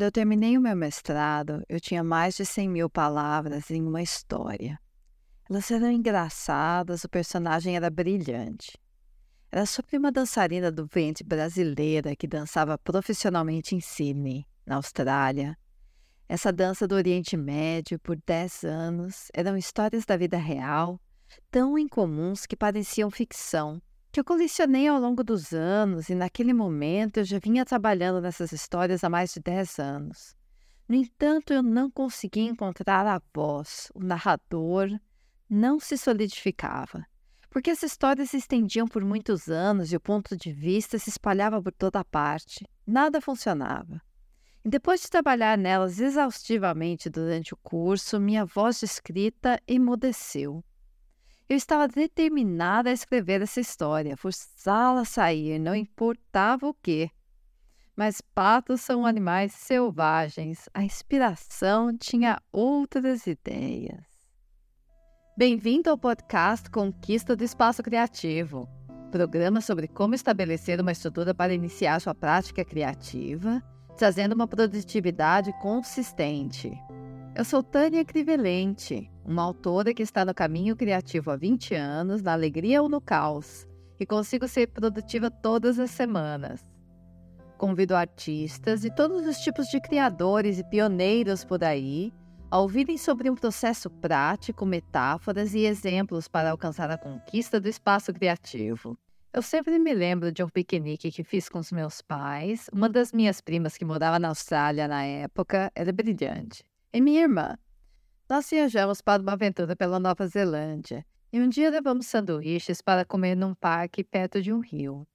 Quando eu terminei o meu mestrado, eu tinha mais de 100 mil palavras em uma história. Elas eram engraçadas, o personagem era brilhante. Era sobre uma dançarina do ventre brasileira que dançava profissionalmente em Sydney, na Austrália. Essa dança do Oriente Médio por 10 anos eram histórias da vida real, tão incomuns que pareciam ficção, que eu colecionei ao longo dos anos e naquele momento eu já vinha trabalhando nessas histórias há mais de 10 anos. No entanto, eu não conseguia encontrar a voz, o narrador não se solidificava, porque as histórias se estendiam por muitos anos e o ponto de vista se espalhava por toda parte. Nada funcionava. E depois de trabalhar nelas exaustivamente durante o curso, minha voz de escrita emudeceu. Eu estava determinada a escrever essa história, forçá-la a sair, não importava o quê. Mas patos são animais selvagens, a inspiração tinha outras ideias. Bem-vindo ao podcast Conquista do Espaço Criativo, programa sobre como estabelecer uma estrutura para iniciar sua prática criativa, trazendo uma produtividade consistente. Eu sou Tânia Crivelente, uma autora que está no caminho criativo há 20 anos, na alegria ou no caos, e consigo ser produtiva todas as semanas. Convido artistas e todos os tipos de criadores e pioneiros por aí a ouvirem sobre um processo prático, metáforas e exemplos para alcançar a conquista do espaço criativo. Eu sempre me lembro de um piquenique que fiz com os meus pais. Uma das minhas primas que morava na Austrália na época era brilhante. E minha irmã, nós viajamos para uma aventura pela Nova Zelândia e um dia levamos sanduíches para comer num parque perto de um rio.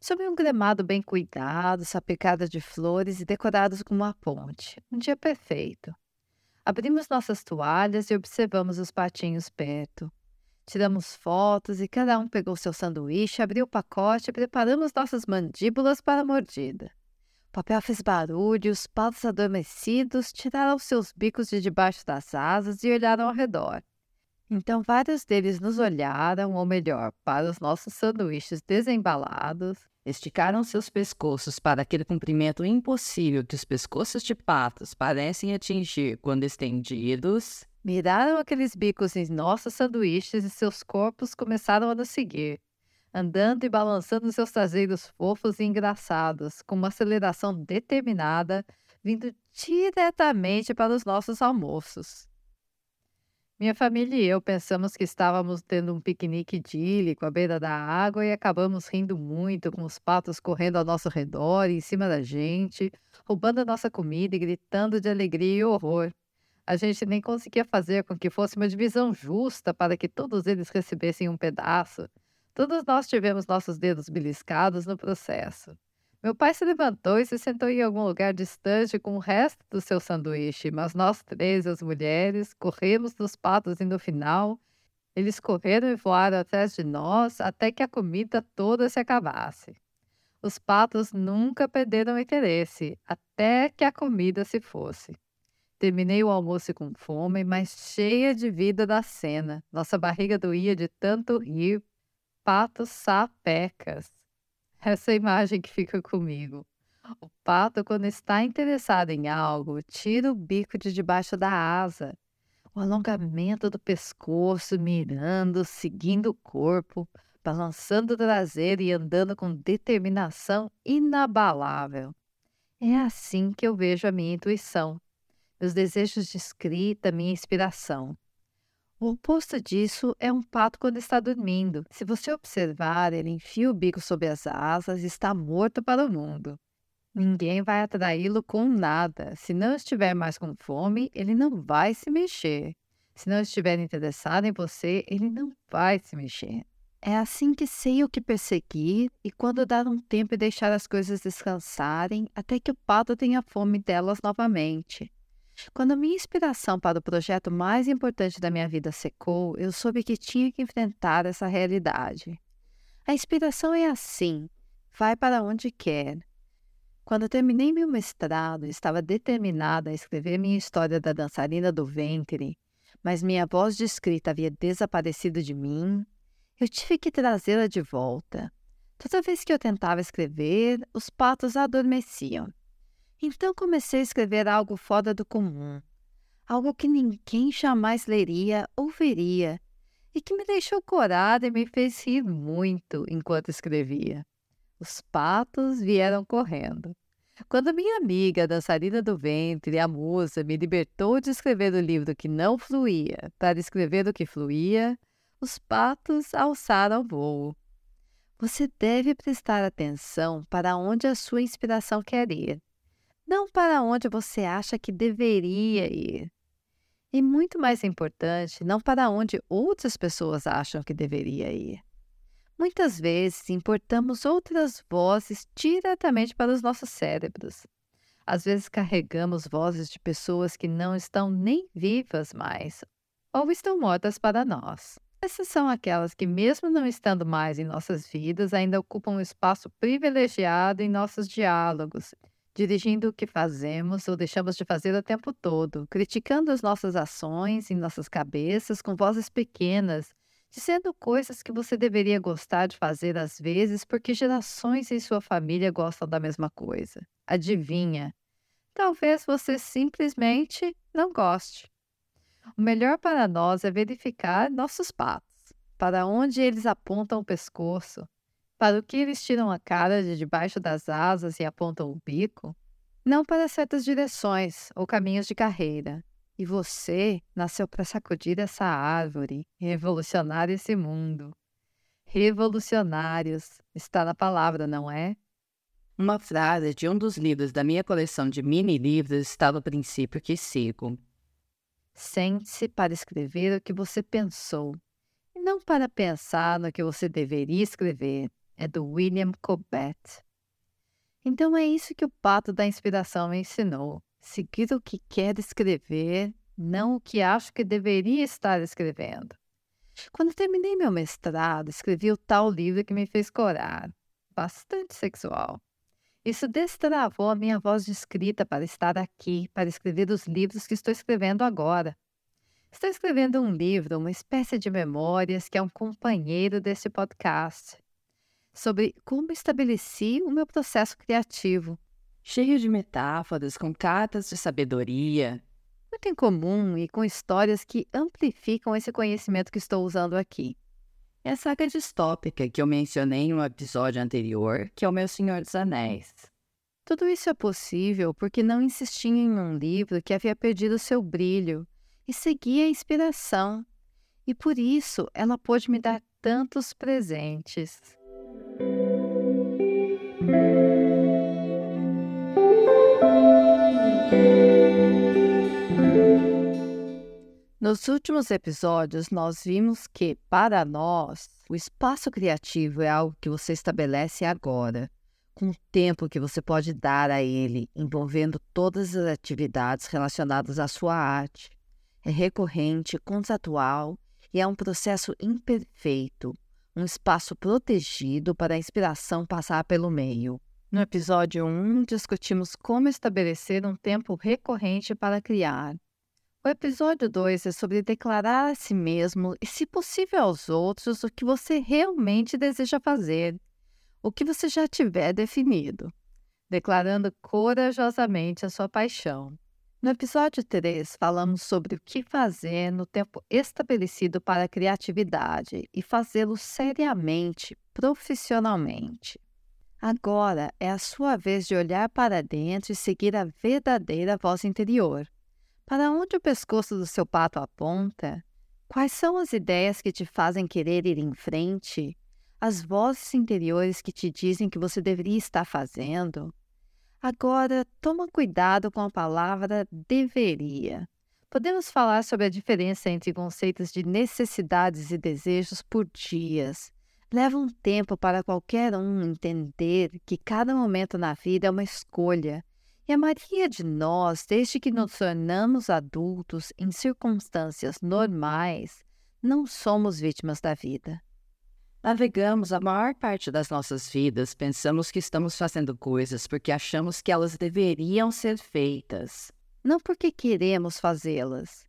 Sobre um gramado bem cuidado, sapecado de flores e decorados com uma ponte. Um dia perfeito. Abrimos nossas toalhas e observamos os patinhos perto. Tiramos fotos e cada um pegou seu sanduíche, abriu o pacote e preparamos nossas mandíbulas para a mordida. O papel fez barulho e os patos adormecidos tiraram seus bicos de debaixo das asas e olharam ao redor. Então vários deles nos olharam, ou melhor, para os nossos sanduíches desembalados, esticaram seus pescoços para aquele comprimento impossível que os pescoços de patos parecem atingir quando estendidos, miraram aqueles bicos em nossos sanduíches e seus corpos começaram a nos seguir andando e balançando seus traseiros fofos e engraçados, com uma aceleração determinada, vindo diretamente para os nossos almoços. Minha família e eu pensamos que estávamos tendo um piquenique idílico à beira da água e acabamos rindo muito com os patos correndo ao nosso redor e em cima da gente, roubando a nossa comida e gritando de alegria e horror. A gente nem conseguia fazer com que fosse uma divisão justa para que todos eles recebessem um pedaço. Todos nós tivemos nossos dedos beliscados no processo. Meu pai se levantou e se sentou em algum lugar distante com o resto do seu sanduíche, mas nós três, as mulheres, corremos nos patos e no final, eles correram e voaram atrás de nós até que a comida toda se acabasse. Os patos nunca perderam interesse, até que a comida se fosse. Terminei o almoço com fome, mas cheia de vida da cena. Nossa barriga doía de tanto rir, patos sapecas. Essa imagem que fica comigo. O pato, quando está interessado em algo, tira o bico de debaixo da asa. O alongamento do pescoço, mirando, seguindo o corpo, balançando o traseiro e andando com determinação inabalável. É assim que eu vejo a minha intuição, meus desejos de escrita, minha inspiração. O oposto disso é um pato quando está dormindo. Se você observar, ele enfia o bico sob as asas e está morto para o mundo. Ninguém vai atraí-lo com nada. Se não estiver mais com fome, ele não vai se mexer. Se não estiver interessado em você, ele não vai se mexer. É assim que sei o que perseguir e quando dar um tempo e deixar as coisas descansarem até que o pato tenha fome delas novamente. Quando minha inspiração para o projeto mais importante da minha vida secou, eu soube que tinha que enfrentar essa realidade. A inspiração é assim, vai para onde quer. Quando terminei meu mestrado, estava determinada a escrever minha história da dançarina do ventre, mas minha voz de escrita havia desaparecido de mim. Eu tive que trazê-la de volta. Toda vez que eu tentava escrever, os patos adormeciam. Então comecei a escrever algo fora do comum, algo que ninguém jamais leria ou veria, e que me deixou corada e me fez rir muito enquanto escrevia. Os patos vieram correndo. Quando minha amiga, a dançarina do ventre, a musa, me libertou de escrever o livro que não fluía para escrever o que fluía, os patos alçaram voo. Você deve prestar atenção para onde a sua inspiração quer ir, não para onde você acha que deveria ir. E muito mais importante, não para onde outras pessoas acham que deveria ir. Muitas vezes importamos outras vozes diretamente para os nossos cérebros. Às vezes carregamos vozes de pessoas que não estão nem vivas mais ou estão mortas para nós. Essas são aquelas que, mesmo não estando mais em nossas vidas, ainda ocupam um espaço privilegiado em nossos diálogos, dirigindo o que fazemos ou deixamos de fazer o tempo todo, criticando as nossas ações em nossas cabeças com vozes pequenas dizendo coisas que você deveria gostar de fazer às vezes porque gerações em sua família gostam da mesma coisa. Adivinha? Talvez você simplesmente não goste. O melhor para nós é verificar nossos patos, para onde eles apontam o pescoço, para o que eles tiram a cara de debaixo das asas e apontam o bico, não para certas direções ou caminhos de carreira, e você nasceu para sacudir essa árvore, revolucionar esse mundo. Revolucionários está na palavra, não é? Uma frase de um dos livros da minha coleção de mini-livros está no princípio que sigo. Sente-se para escrever o que você pensou, e não para pensar no que você deveria escrever. É do William Cobbett. Então é isso que o pato da inspiração me ensinou seguir o que quer escrever, não o que acho que deveria estar escrevendo. Quando terminei meu mestrado, escrevi o tal livro que me fez corar, bastante sexual. Isso destravou a minha voz de escrita para estar aqui, para escrever os livros que estou escrevendo agora. Estou escrevendo um livro, uma espécie de memórias, que é um companheiro desse podcast, sobre como estabeleci o meu processo criativo, cheio de metáforas com cartas de sabedoria, muito incomum e com histórias que amplificam esse conhecimento que estou usando aqui. É a saga distópica que eu mencionei em um episódio anterior, que é o Meu Senhor dos Anéis. Tudo isso é possível porque não insisti em um livro que havia perdido seu brilho e seguia a inspiração, e por isso ela pôde me dar tantos presentes. Nos últimos episódios, nós vimos que, para nós, o espaço criativo é algo que você estabelece agora, com o tempo que você pode dar a ele, envolvendo todas as atividades relacionadas à sua arte. É recorrente, contratual e é um processo imperfeito, um espaço protegido para a inspiração passar pelo meio. No episódio 1, discutimos como estabelecer um tempo recorrente para criar. O episódio 2 é sobre declarar a si mesmo e, se possível, aos outros o que você realmente deseja fazer, o que você já tiver definido, declarando corajosamente a sua paixão. No episódio 3, falamos sobre o que fazer no tempo estabelecido para a criatividade e fazê-lo seriamente, profissionalmente. Agora é a sua vez de olhar para dentro e seguir a verdadeira voz interior. Para onde o pescoço do seu pato aponta? Quais são as ideias que te fazem querer ir em frente? As vozes interiores que te dizem que você deveria estar fazendo? Agora, toma cuidado com a palavra deveria. Podemos falar sobre a diferença entre conceitos de necessidades e desejos por dias Leva um tempo para qualquer um entender que cada momento na vida é uma escolha. E a maioria de nós, desde que nos tornamos adultos em circunstâncias normais, não somos vítimas da vida. Navegamos a maior parte das nossas vidas, pensamos que estamos fazendo coisas porque achamos que elas deveriam ser feitas, não porque queremos fazê-las.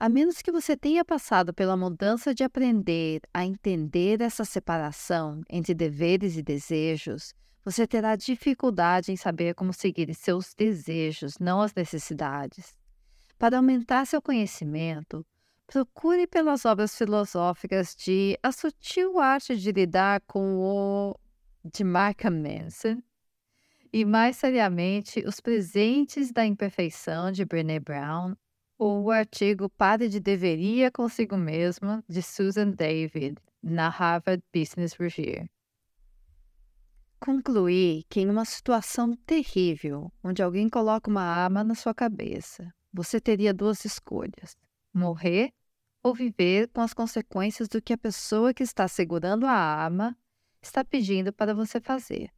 A menos que você tenha passado pela mudança de aprender a entender essa separação entre deveres e desejos, Você terá dificuldade em saber como seguir seus desejos, não as necessidades. Para aumentar seu conhecimento, procure pelas obras filosóficas de A Sutil Arte de Lidar com o de Mark Manson e, mais seriamente, Os Presentes da Imperfeição de Brené Brown ou o artigo Pare de Deveria Consigo Mesma de Susan David na Harvard Business Review. Concluí que em uma situação terrível, onde alguém coloca uma arma na sua cabeça, você teria duas escolhas: morrer ou viver com as consequências do que a pessoa que está segurando a arma está pedindo para você fazer.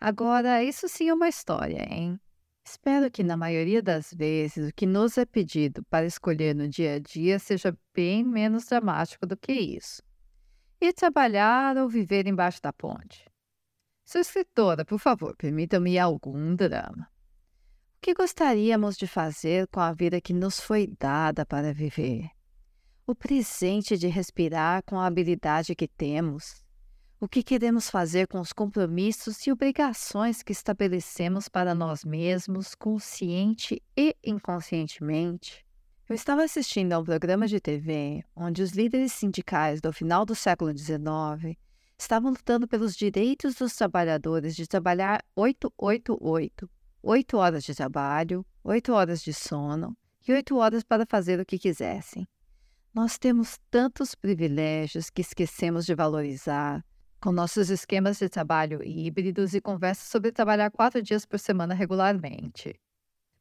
Agora, isso sim é uma história, hein? Espero que, na maioria das vezes, o que nos é pedido para escolher no dia a dia seja bem menos dramático do que isso. Ir trabalhar ou viver embaixo da ponte. Sua escritora, por favor, permita-me algum drama. O que gostaríamos de fazer com a vida que nos foi dada para viver? O presente de respirar com a habilidade que temos? O que queremos fazer com os compromissos e obrigações que estabelecemos para nós mesmos, consciente e inconscientemente? Eu estava assistindo a um programa de TV onde os líderes sindicais do final do século XIX estavam lutando pelos direitos dos trabalhadores de trabalhar 888, 8 horas de trabalho, 8 horas de sono e 8 horas para fazer o que quisessem. Nós temos tantos privilégios que esquecemos de valorizar, com nossos esquemas de trabalho híbridos e conversas sobre trabalhar quatro dias por semana regularmente.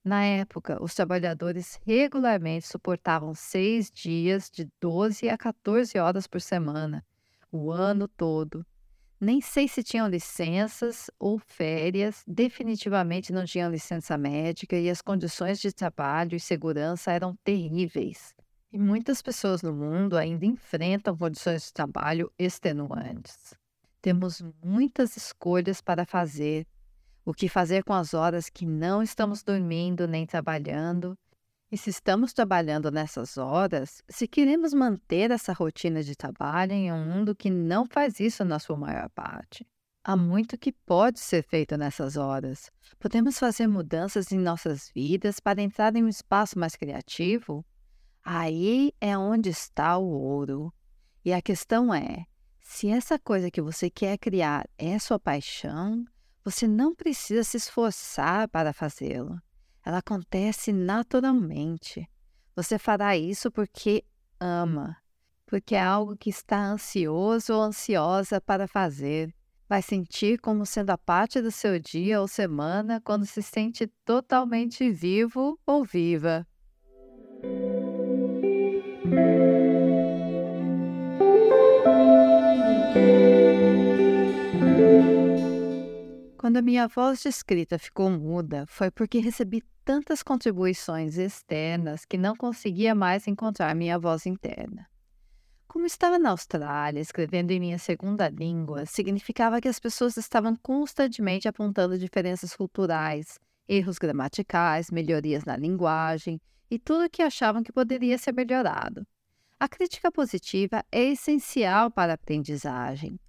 Na época, os trabalhadores regularmente suportavam seis dias de 12 a 14 horas por semana o ano todo. Nem sei se tinham licenças ou férias, definitivamente não tinham licença médica e as condições de trabalho e segurança eram terríveis. E muitas pessoas no mundo ainda enfrentam condições de trabalho extenuantes. Temos muitas escolhas para fazer. O que fazer com as horas que não estamos dormindo nem trabalhando e se estamos trabalhando nessas horas, se queremos manter essa rotina de trabalho em um mundo que não faz isso na sua maior parte. Há muito que pode ser feito nessas horas. Podemos fazer mudanças em nossas vidas para entrar em um espaço mais criativo? Aí é onde está o ouro. E a questão é: se essa coisa que você quer criar é sua paixão, você não precisa se esforçar para fazê-lo. Ela acontece naturalmente. Você fará isso porque ama, porque é algo que está ansioso ou ansiosa para fazer. Vai sentir como sendo a parte do seu dia ou semana quando se sente totalmente vivo ou viva. Quando a minha voz de escrita ficou muda, foi porque recebi tantas contribuições externas que não conseguia mais encontrar minha voz interna. Como estava na Austrália, escrevendo em minha segunda língua, significava que as pessoas estavam constantemente apontando diferenças culturais, erros gramaticais, melhorias na linguagem e tudo o que achavam que poderia ser melhorado. A crítica positiva é essencial para a aprendizagem,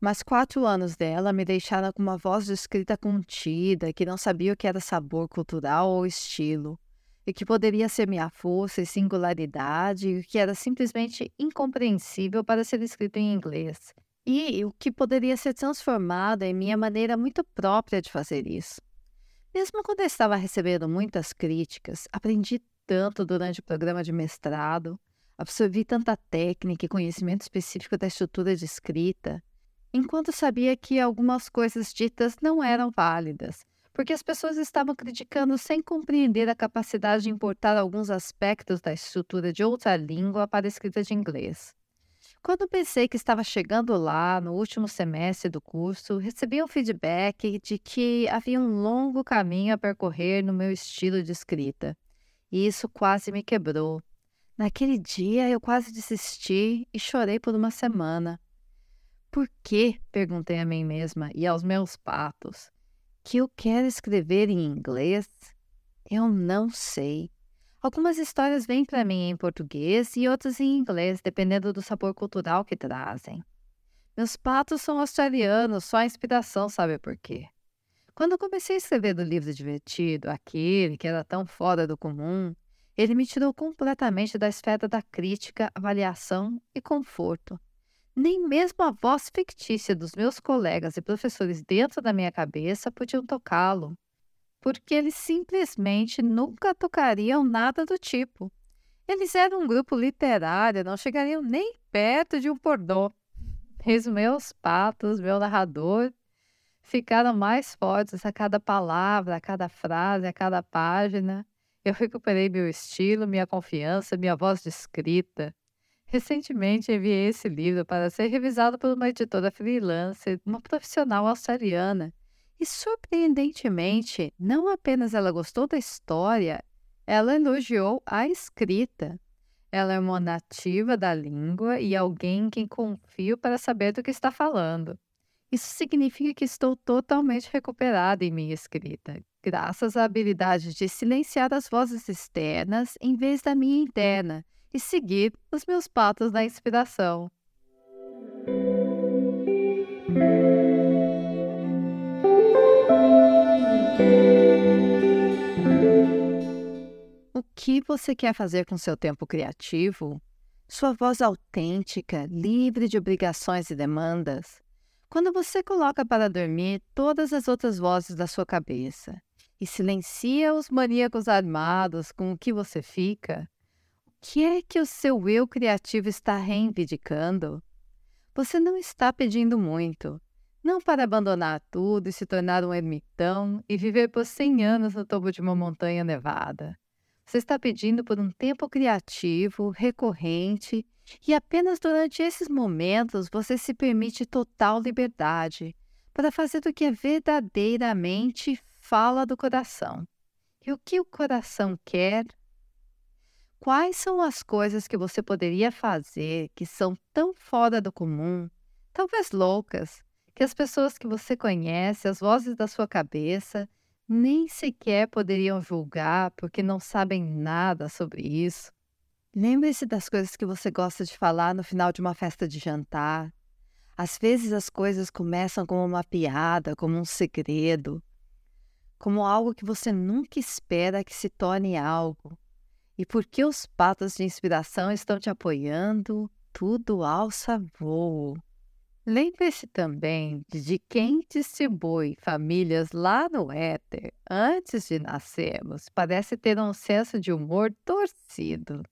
mas quatro anos dela me deixaram com uma voz de escrita contida, que não sabia o que era sabor cultural ou estilo, e que poderia ser minha força e singularidade, e que era simplesmente incompreensível para ser escrito em inglês, e o que poderia ser transformado em minha maneira muito própria de fazer isso. Mesmo quando eu estava recebendo muitas críticas, aprendi tanto durante o programa de mestrado, absorvi tanta técnica e conhecimento específico da estrutura de escrita enquanto sabia que algumas coisas ditas não eram válidas, porque as pessoas estavam criticando sem compreender a capacidade de importar alguns aspectos da estrutura de outra língua para a escrita de inglês. Quando pensei que estava chegando lá no último semestre do curso, recebi um feedback de que havia um longo caminho a percorrer no meu estilo de escrita. E isso quase me quebrou. Naquele dia eu quase desisti e chorei por uma semana. Por que, perguntei a mim mesma e aos meus patos, que eu quero escrever em inglês? Eu não sei. Algumas histórias vêm para mim em português e outras em inglês, dependendo do sabor cultural que trazem. Meus patos são australianos, só a inspiração sabe por quê. Quando comecei a escrever do livro divertido, aquele que era tão fora do comum, ele me tirou completamente da esfera da crítica, avaliação e conforto. Nem mesmo a voz fictícia dos meus colegas e professores dentro da minha cabeça podiam tocá-lo, porque eles simplesmente nunca tocariam nada do tipo. Eles eram um grupo literário, não chegariam nem perto de um pornô. Os meus patos, meu narrador, ficaram mais fortes a cada palavra, a cada frase, a cada página. Eu recuperei meu estilo, minha confiança, minha voz de escrita. Recentemente enviei esse livro para ser revisado por uma editora freelancer, uma profissional australiana. E surpreendentemente, não apenas ela gostou da história, ela elogiou a escrita. Ela é uma nativa da língua e alguém em quem confio para saber do que está falando. Isso significa que estou totalmente recuperada em minha escrita, graças à habilidade de silenciar as vozes externas em vez da minha interna e seguir os meus patos da inspiração. O que você quer fazer com seu tempo criativo? Sua voz autêntica, livre de obrigações e demandas? Quando você coloca para dormir todas as outras vozes da sua cabeça e silencia os maníacos armados com o que você fica, que é que o seu eu criativo está reivindicando? Você não está pedindo muito, não para abandonar tudo e se tornar um ermitão e viver por 100 anos no topo de uma montanha nevada. Você está pedindo por um tempo criativo, recorrente e apenas durante esses momentos você se permite total liberdade para fazer o que é verdadeiramente fala do coração. E o que o coração quer? Quais são as coisas que você poderia fazer que são tão fora do comum, talvez loucas, que as pessoas que você conhece, as vozes da sua cabeça, nem sequer poderiam julgar porque não sabem nada sobre isso? Lembre-se das coisas que você gosta de falar no final de uma festa de jantar. Às vezes as coisas começam como uma piada, como um segredo, como algo que você nunca espera que se torne algo. E porque os patos de inspiração estão te apoiando, tudo alça voo. Lembre-se também de quem distribui famílias lá no éter antes de nascermos parece ter um senso de humor torcido.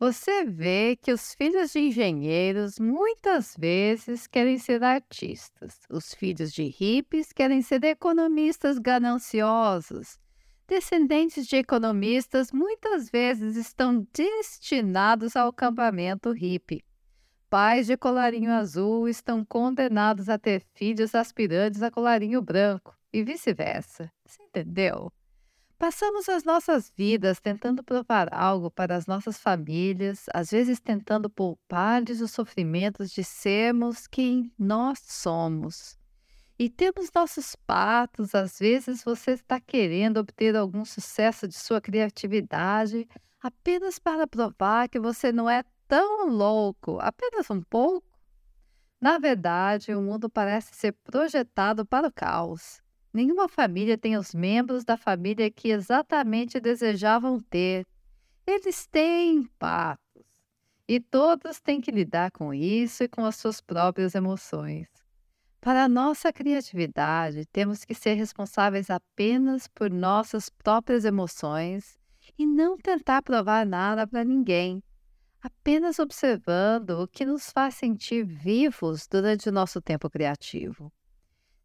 Você vê que os filhos de engenheiros muitas vezes querem ser artistas, os filhos de hippies querem ser economistas gananciosos. Descendentes de economistas muitas vezes estão destinados ao acampamento hippie. Pais de colarinho azul estão condenados a ter filhos aspirantes a colarinho branco, e vice-versa. Você entendeu? Passamos as nossas vidas tentando provar algo para as nossas famílias, às vezes tentando poupar-lhes os sofrimentos de sermos quem nós somos. E temos nossos patos, às vezes você está querendo obter algum sucesso de sua criatividade apenas para provar que você não é tão louco, apenas um pouco. Na verdade, o mundo parece ser projetado para o caos. Nenhuma família tem os membros da família que exatamente desejavam ter. Eles têm patos. E todos têm que lidar com isso e com as suas próprias emoções. Para nossa criatividade, temos que ser responsáveis apenas por nossas próprias emoções e não tentar provar nada para ninguém, apenas observando o que nos faz sentir vivos durante o nosso tempo criativo.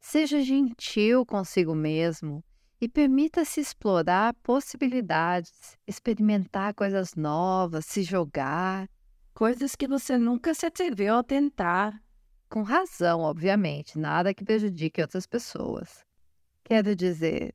Seja gentil consigo mesmo e permita-se explorar possibilidades, experimentar coisas novas, se jogar, coisas que você nunca se atreveu a tentar. Com razão, obviamente, nada que prejudique outras pessoas. Quero dizer,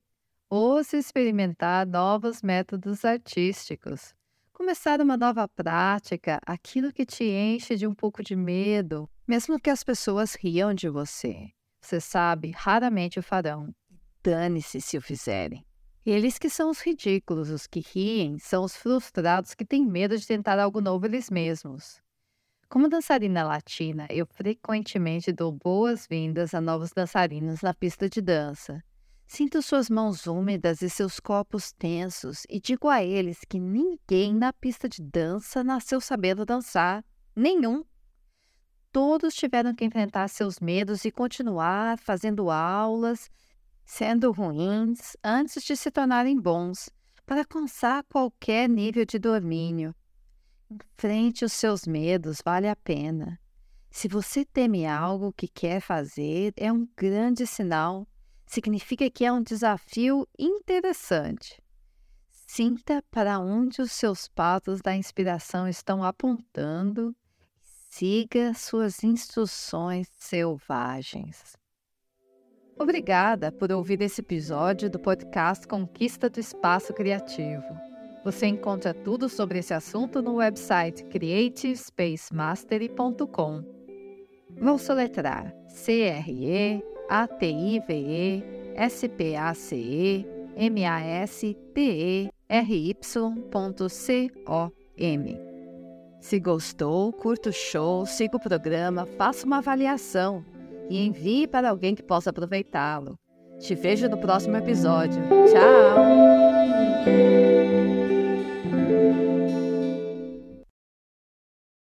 ouse experimentar novos métodos artísticos, começar uma nova prática, aquilo que te enche de um pouco de medo, mesmo que as pessoas riam de você. Você sabe, raramente o farão. Dane-se se o fizerem. Eles que são os ridículos, os que riem, são os frustrados que têm medo de tentar algo novo eles mesmos. Como dançarina latina, eu frequentemente dou boas-vindas a novos dançarinos na pista de dança. Sinto suas mãos úmidas e seus corpos tensos e digo a eles que ninguém na pista de dança nasceu sabendo dançar. Nenhum. Todos tiveram que enfrentar seus medos e continuar fazendo aulas, sendo ruins, antes de se tornarem bons, para alcançar qualquer nível de domínio. Enfrente os seus medos, vale a pena. Se você teme algo que quer fazer, é um grande sinal. Significa que é um desafio interessante. Sinta para onde os seus patos da inspiração estão apontando. Siga suas instruções selvagens. Obrigada por ouvir esse episódio do podcast Conquista do Espaço Criativo. Você encontra tudo sobre esse assunto no website creativespacemastery.com. Vou soletrar C-R-E-A-T-I-V-E-S-P-A-C-E-M-A-S-T-E-R-Y.com. Se gostou, curta o show, siga o programa, faça uma avaliação e envie para alguém que possa aproveitá-lo. Te vejo no próximo episódio. Tchau!